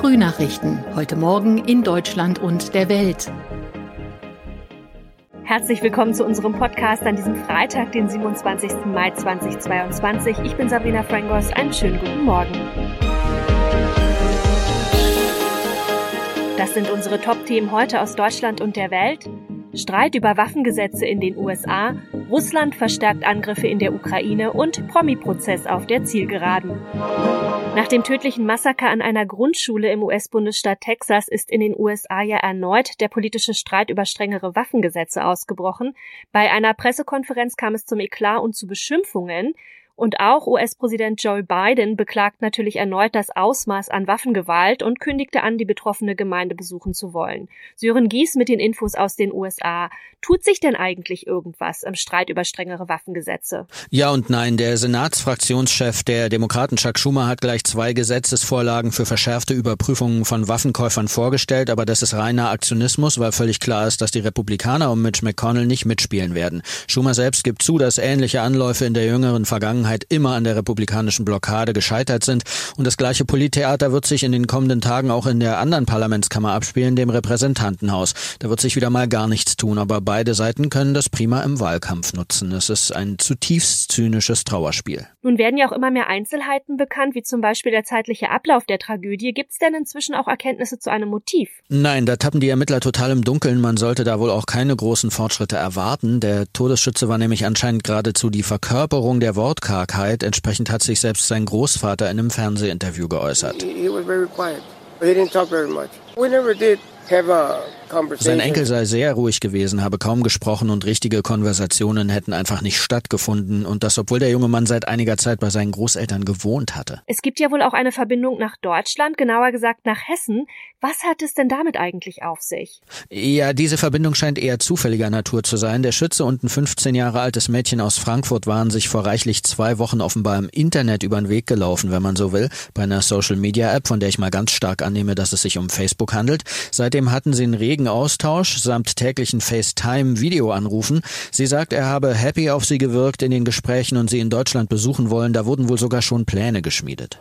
Frühnachrichten. Heute Morgen in Deutschland und der Welt. Herzlich willkommen zu unserem Podcast an diesem Freitag, den 27. Mai 2022. Ich bin Sabrina Frangos. Einen schönen guten Morgen. Das sind unsere Top-Themen heute aus Deutschland und der Welt. Streit über Waffengesetze in den USA, Russland verstärkt Angriffe in der Ukraine und Promi-Prozess auf der Zielgeraden. Nach dem tödlichen Massaker an einer Grundschule im US-Bundesstaat Texas ist in den USA ja erneut der politische Streit über strengere Waffengesetze ausgebrochen. Bei einer Pressekonferenz kam es zum Eklat und zu Beschimpfungen. Und auch US-Präsident Joe Biden beklagt natürlich erneut das Ausmaß an Waffengewalt und kündigte an, die betroffene Gemeinde besuchen zu wollen. Sören Gies mit den Infos aus den USA. Tut sich denn eigentlich irgendwas im Streit über strengere Waffengesetze? Ja und nein. Der Senatsfraktionschef der Demokraten Chuck Schumer hat gleich zwei Gesetzesvorlagen für verschärfte Überprüfungen von Waffenkäufern vorgestellt, aber das ist reiner Aktionismus, weil völlig klar ist, dass die Republikaner um Mitch McConnell nicht mitspielen werden. Schumer selbst gibt zu, dass ähnliche Anläufe in der jüngeren Vergangenheit Vergangenheit immer an der republikanischen Blockade gescheitert sind. Und das gleiche Polittheater wird sich in den kommenden Tagen auch in der anderen Parlamentskammer abspielen, dem Repräsentantenhaus. Da wird sich wieder mal gar nichts tun, aber beide Seiten können das prima im Wahlkampf nutzen. Es ist ein zutiefst zynisches Trauerspiel. Nun werden ja auch immer mehr Einzelheiten bekannt, wie zum Beispiel der zeitliche Ablauf der Tragödie. Gibt es denn inzwischen auch Erkenntnisse zu einem Motiv? Nein, da tappen die Ermittler total im Dunkeln. Man sollte da wohl auch keine großen Fortschritte erwarten. Der Todesschütze war nämlich anscheinend geradezu die Verkörperung der Wortkarten Kargheit. Entsprechend hat sich selbst sein Großvater in einem Fernsehinterview geäußert. He, he sein Enkel sei sehr ruhig gewesen, habe kaum gesprochen und richtige Konversationen hätten einfach nicht stattgefunden und das, obwohl der junge Mann seit einiger Zeit bei seinen Großeltern gewohnt hatte. Es gibt ja wohl auch eine Verbindung nach Deutschland, genauer gesagt nach Hessen. Was hat es denn damit eigentlich auf sich? Ja, diese Verbindung scheint eher zufälliger Natur zu sein. Der Schütze und ein 15 Jahre altes Mädchen aus Frankfurt waren sich vor reichlich zwei Wochen offenbar im Internet über den Weg gelaufen, wenn man so will, bei einer Social-Media-App, von der ich mal ganz stark annehme, dass es sich um Facebook handelt. Seitdem hatten sie einen regen regen Austausch samt täglichen FaceTime-Videoanrufen. Sie sagt, er habe happy auf sie gewirkt in den Gesprächen und sie in Deutschland besuchen wollen. Da wurden wohl sogar schon Pläne geschmiedet.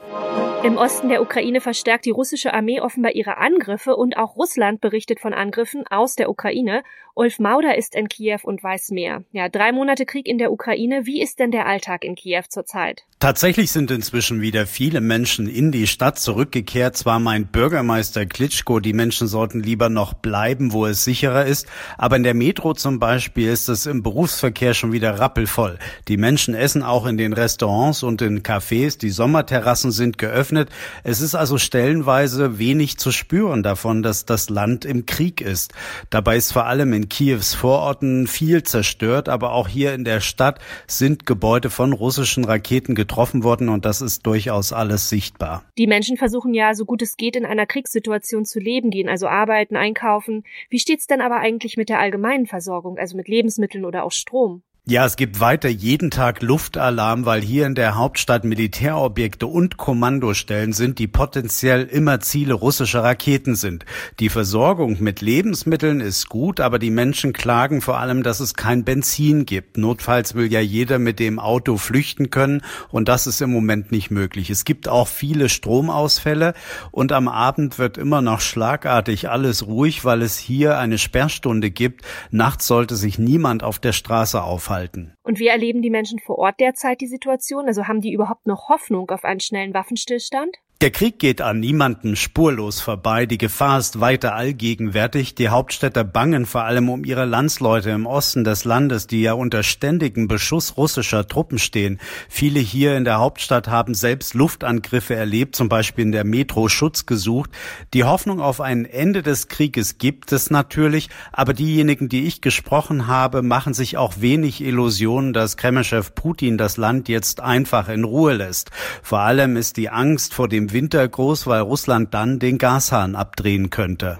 Im Osten der Ukraine verstärkt die russische Armee offenbar ihre Angriffe und auch Russland berichtet von Angriffen aus der Ukraine. Ulf Mauder ist in Kiew und weiß mehr. Ja, drei Monate Krieg in der Ukraine. Wie ist denn der Alltag in Kiew zurzeit? Tatsächlich sind inzwischen wieder viele Menschen in die Stadt zurückgekehrt. Zwar meint Bürgermeister Klitschko, die Menschen sollten lieber noch bleiben, wo es sicherer ist. Aber in der Metro zum Beispiel ist es im Berufsverkehr schon wieder rappelvoll. Die Menschen essen auch in den Restaurants und in Cafés. Die Sommerterrassen sind geöffnet geöffnet. Es ist also stellenweise wenig zu spüren davon, dass das Land im Krieg ist. Dabei ist vor allem in Kiews Vororten viel zerstört, aber auch hier in der Stadt sind Gebäude von russischen Raketen getroffen worden und das ist durchaus alles sichtbar. Die Menschen versuchen ja, so gut es geht, in einer Kriegssituation zu leben, gehen also arbeiten, einkaufen. Wie steht's denn aber eigentlich mit der allgemeinen Versorgung, also mit Lebensmitteln oder auch Strom? Ja, es gibt weiter jeden Tag Luftalarm, weil hier in der Hauptstadt Militärobjekte und Kommandostellen sind, die potenziell immer Ziele russischer Raketen sind. Die Versorgung mit Lebensmitteln ist gut, aber die Menschen klagen vor allem, dass es kein Benzin gibt. Notfalls will ja jeder mit dem Auto flüchten können und das ist im Moment nicht möglich. Es gibt auch viele Stromausfälle und am Abend wird immer noch schlagartig alles ruhig, weil es hier eine Sperrstunde gibt. Nachts sollte sich niemand auf der Straße aufhalten halten. Und wie erleben die Menschen vor Ort derzeit die Situation? Also haben die überhaupt noch Hoffnung auf einen schnellen Waffenstillstand? Der Krieg geht an niemanden spurlos vorbei. Die Gefahr ist weiter allgegenwärtig. Die Hauptstädter bangen vor allem um ihre Landsleute im Osten des Landes, die ja unter ständigem Beschuss russischer Truppen stehen. Viele hier in der Hauptstadt haben selbst Luftangriffe erlebt, zum Beispiel in der Metro Schutz gesucht. Die Hoffnung auf ein Ende des Krieges gibt es natürlich, aber diejenigen, die ich gesprochen habe, machen sich auch wenig Illusionen, dass Kremlchef Putin das Land jetzt einfach in Ruhe lässt. Vor allem ist die Angst vor dem Winter groß, weil Russland dann den Gashahn abdrehen könnte.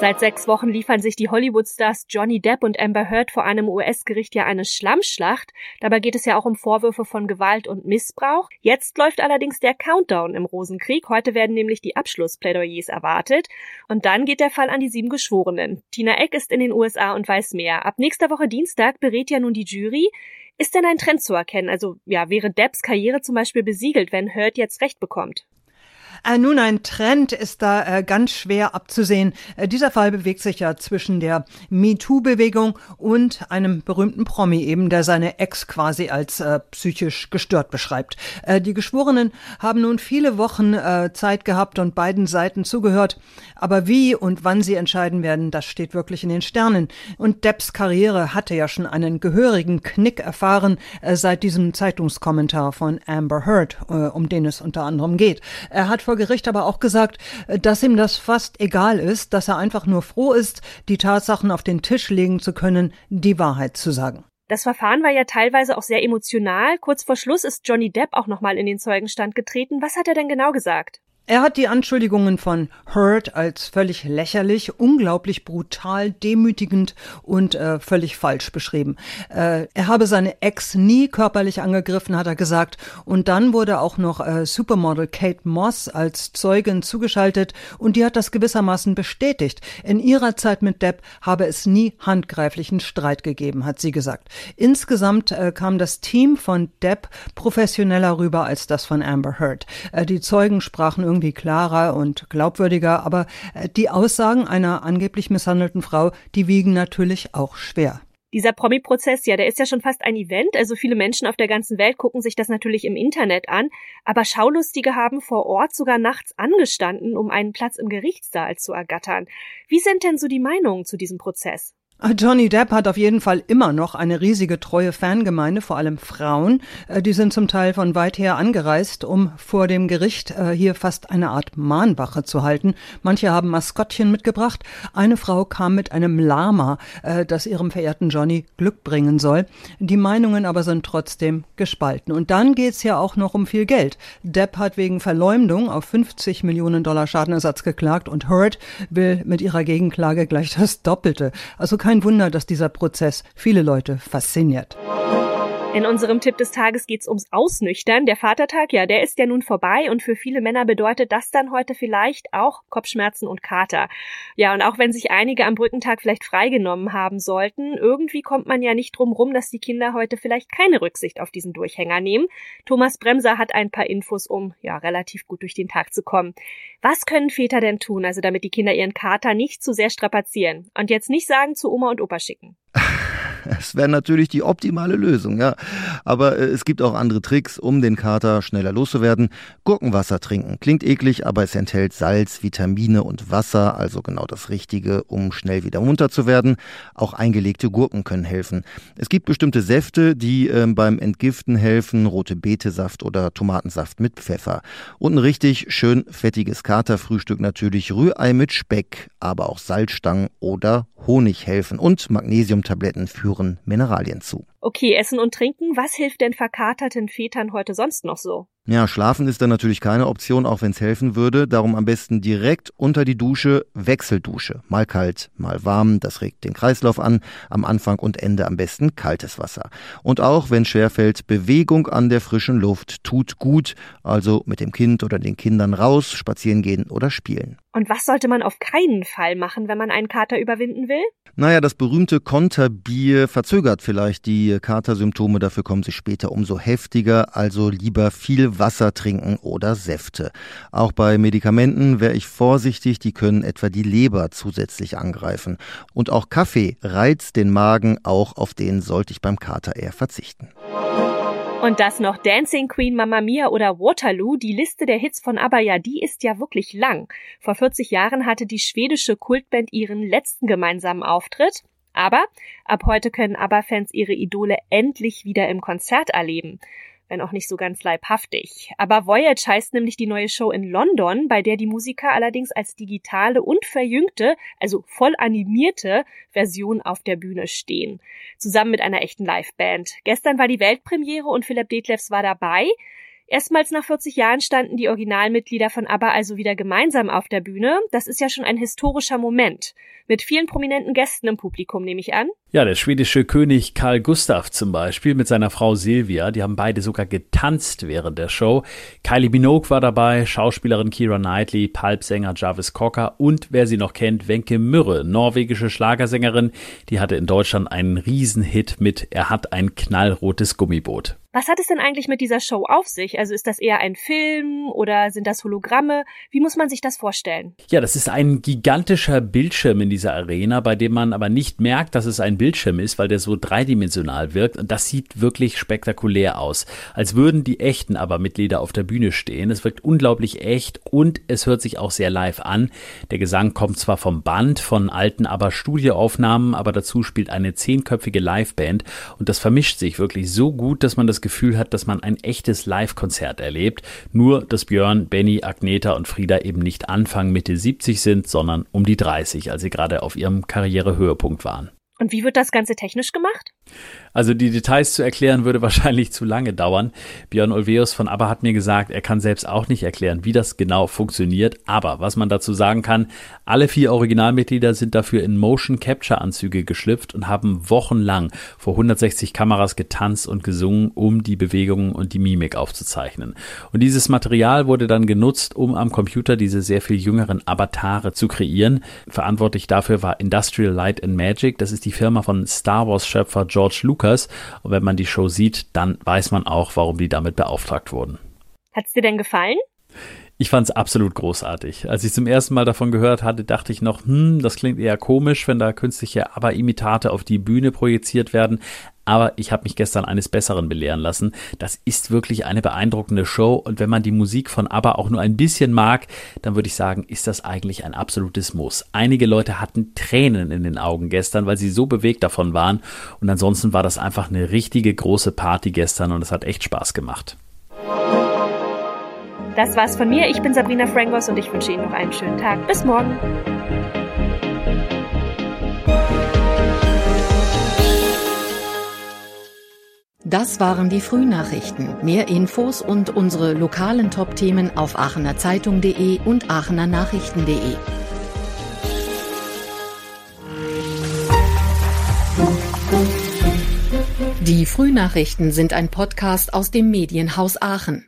Seit sechs Wochen liefern sich die Hollywood-Stars Johnny Depp und Amber Heard vor einem US-Gericht ja eine Schlammschlacht. Dabei geht es ja auch um Vorwürfe von Gewalt und Missbrauch. Jetzt läuft allerdings der Countdown im Rosenkrieg. Heute werden nämlich die Abschlussplädoyers erwartet. Und dann geht der Fall an die sieben Geschworenen. Tina Eck ist in den USA und weiß mehr. Ab nächster Woche Dienstag berät ja nun die Jury. Ist denn ein Trend zu erkennen? Also ja, wäre Depps Karriere zum Beispiel besiegelt, wenn Hurt jetzt Recht bekommt? Äh, nun, ein Trend ist da äh, ganz schwer abzusehen. Äh, dieser Fall bewegt sich ja zwischen der MeToo-Bewegung und einem berühmten Promi eben, der seine Ex quasi als äh, psychisch gestört beschreibt. Äh, die Geschworenen haben nun viele Wochen äh, Zeit gehabt und beiden Seiten zugehört. Aber wie und wann sie entscheiden werden, das steht wirklich in den Sternen. Und Depps Karriere hatte ja schon einen gehörigen Knick erfahren seit diesem Zeitungskommentar von Amber Heard, um den es unter anderem geht. Er hat vor vor Gericht aber auch gesagt, äh, dass ihm das fast egal ist, dass er einfach nur froh ist, die Tatsachen auf den Tisch legen zu können, die Wahrheit zu sagen. Das Verfahren war ja teilweise auch sehr emotional. Kurz vor Schluss ist Johnny Depp auch nochmal in den Zeugenstand getreten. Was hat er denn genau gesagt? Er hat die Anschuldigungen von Hurt als völlig lächerlich, unglaublich brutal, demütigend und äh, völlig falsch beschrieben. Äh, er habe seine Ex nie körperlich angegriffen, hat er gesagt. Und dann wurde auch noch äh, Supermodel Kate Moss als Zeugin zugeschaltet und die hat das gewissermaßen bestätigt. In ihrer Zeit mit Depp habe es nie handgreiflichen Streit gegeben, hat sie gesagt. Insgesamt äh, kam das Team von Depp professioneller rüber als das von Amber Heard. Äh, die Zeugen sprachen irgendwie klarer und glaubwürdiger, aber äh, die Aussagen einer angeblich misshandelten Frau, die wiegen natürlich auch schwer. Dieser Promi-Prozess, ja, der ist ja schon fast ein Event. Also viele Menschen auf der ganzen Welt gucken sich das natürlich im Internet an. Aber Schaulustige haben vor Ort sogar nachts angestanden, um einen Platz im Gerichtssaal zu ergattern. Wie sind denn so die Meinungen zu diesem Prozess? Johnny Depp hat auf jeden Fall immer noch eine riesige treue Fangemeinde, vor allem Frauen. Äh, die sind zum Teil von weit her angereist, um vor dem Gericht äh, hier fast eine Art Mahnwache zu halten. Manche haben Maskottchen mitgebracht. Eine Frau kam mit einem Lama, äh, das ihrem verehrten Johnny Glück bringen soll. Die Meinungen aber sind trotzdem gespalten. Und dann geht's ja auch noch um viel Geld. Depp hat wegen Verleumdung auf 50 Millionen Dollar Schadenersatz geklagt und Hurt will mit ihrer Gegenklage gleich das Doppelte. Also kein Wunder, dass dieser Prozess viele Leute fasziniert. In unserem Tipp des Tages geht's ums Ausnüchtern. Der Vatertag, ja, der ist ja nun vorbei und für viele Männer bedeutet das dann heute vielleicht auch Kopfschmerzen und Kater. Ja, und auch wenn sich einige am Brückentag vielleicht freigenommen haben sollten, irgendwie kommt man ja nicht drum rum, dass die Kinder heute vielleicht keine Rücksicht auf diesen Durchhänger nehmen. Thomas Bremser hat ein paar Infos, um ja relativ gut durch den Tag zu kommen. Was können Väter denn tun, also damit die Kinder ihren Kater nicht zu sehr strapazieren? Und jetzt nicht sagen zu Oma und Opa schicken. Es wäre natürlich die optimale Lösung, ja. Aber äh, es gibt auch andere Tricks, um den Kater schneller loszuwerden. Gurkenwasser trinken. Klingt eklig, aber es enthält Salz, Vitamine und Wasser, also genau das Richtige, um schnell wieder munter zu werden. Auch eingelegte Gurken können helfen. Es gibt bestimmte Säfte, die äh, beim Entgiften helfen. Rote Betesaft oder Tomatensaft mit Pfeffer. Und ein richtig schön fettiges Katerfrühstück natürlich. Rührei mit Speck, aber auch Salzstangen oder Honig helfen. Und Magnesiumtabletten für führen Mineralien zu. Okay, Essen und Trinken, was hilft denn verkaterten Vätern heute sonst noch so? Ja, schlafen ist dann natürlich keine Option, auch wenn es helfen würde. Darum am besten direkt unter die Dusche, Wechseldusche. Mal kalt, mal warm, das regt den Kreislauf an. Am Anfang und Ende am besten kaltes Wasser. Und auch, wenn schwerfällt, Bewegung an der frischen Luft tut gut. Also mit dem Kind oder den Kindern raus, spazieren gehen oder spielen. Und was sollte man auf keinen Fall machen, wenn man einen Kater überwinden will? Naja, das berühmte Konterbier verzögert vielleicht die Katersymptome, dafür kommen sie später umso heftiger, also lieber viel Wasser trinken oder Säfte. Auch bei Medikamenten wäre ich vorsichtig, die können etwa die Leber zusätzlich angreifen. Und auch Kaffee reizt den Magen, auch auf den sollte ich beim Kater eher verzichten. Und das noch Dancing Queen, Mamma Mia oder Waterloo, die Liste der Hits von ABBA, ja, die ist ja wirklich lang. Vor 40 Jahren hatte die schwedische Kultband ihren letzten gemeinsamen Auftritt. Aber ab heute können ABBA-Fans ihre Idole endlich wieder im Konzert erleben wenn auch nicht so ganz leibhaftig. Aber Voyage heißt nämlich die neue Show in London, bei der die Musiker allerdings als digitale und verjüngte, also voll animierte Version auf der Bühne stehen. Zusammen mit einer echten Liveband. Gestern war die Weltpremiere und Philipp Detlefs war dabei. Erstmals nach 40 Jahren standen die Originalmitglieder von ABBA also wieder gemeinsam auf der Bühne. Das ist ja schon ein historischer Moment. Mit vielen prominenten Gästen im Publikum, nehme ich an. Ja, der schwedische König Karl Gustav zum Beispiel mit seiner Frau Silvia. Die haben beide sogar getanzt während der Show. Kylie Minogue war dabei, Schauspielerin Kira Knightley, Pulpsänger Jarvis Cocker und wer sie noch kennt, Wenke Mürre, norwegische Schlagersängerin. Die hatte in Deutschland einen Riesenhit mit Er hat ein knallrotes Gummiboot. Was hat es denn eigentlich mit dieser Show auf sich? Also ist das eher ein Film oder sind das Hologramme? Wie muss man sich das vorstellen? Ja, das ist ein gigantischer Bildschirm in dieser Arena, bei dem man aber nicht merkt, dass es ein Bildschirm ist, weil der so dreidimensional wirkt. Und das sieht wirklich spektakulär aus. Als würden die echten aber Mitglieder auf der Bühne stehen. Es wirkt unglaublich echt und es hört sich auch sehr live an. Der Gesang kommt zwar vom Band, von alten aber Studioaufnahmen, aber dazu spielt eine zehnköpfige Liveband und das vermischt sich wirklich so gut, dass man das Gefühl hat, dass man ein echtes Live-Konzert erlebt. Nur, dass Björn, Benny, Agneta und Frieda eben nicht Anfang Mitte 70 sind, sondern um die 30, als sie gerade auf ihrem Karrierehöhepunkt waren. Und wie wird das Ganze technisch gemacht? Also die Details zu erklären würde wahrscheinlich zu lange dauern. Björn Olveus von ABBA hat mir gesagt, er kann selbst auch nicht erklären, wie das genau funktioniert. Aber was man dazu sagen kann, alle vier Originalmitglieder sind dafür in Motion Capture Anzüge geschlüpft und haben wochenlang vor 160 Kameras getanzt und gesungen, um die Bewegungen und die Mimik aufzuzeichnen. Und dieses Material wurde dann genutzt, um am Computer diese sehr viel jüngeren Avatare zu kreieren. Verantwortlich dafür war Industrial Light and Magic. Das ist die Firma von Star Wars Schöpfer George Lucas. Und wenn man die Show sieht, dann weiß man auch, warum die damit beauftragt wurden. Hat's dir denn gefallen? Ich fand es absolut großartig. Als ich zum ersten Mal davon gehört hatte, dachte ich noch, hm, das klingt eher komisch, wenn da künstliche Aber-Imitate auf die Bühne projiziert werden. Aber ich habe mich gestern eines Besseren belehren lassen. Das ist wirklich eine beeindruckende Show und wenn man die Musik von ABBA auch nur ein bisschen mag, dann würde ich sagen, ist das eigentlich ein absolutes Muss. Einige Leute hatten Tränen in den Augen gestern, weil sie so bewegt davon waren und ansonsten war das einfach eine richtige große Party gestern und es hat echt Spaß gemacht. Das war's von mir. Ich bin Sabrina Frangos und ich wünsche Ihnen noch einen schönen Tag. Bis morgen. Das waren die Frühnachrichten. Mehr Infos und unsere lokalen Top-Themen auf aachenerzeitung.de und aachenernachrichten.de. Die Frühnachrichten sind ein Podcast aus dem Medienhaus Aachen.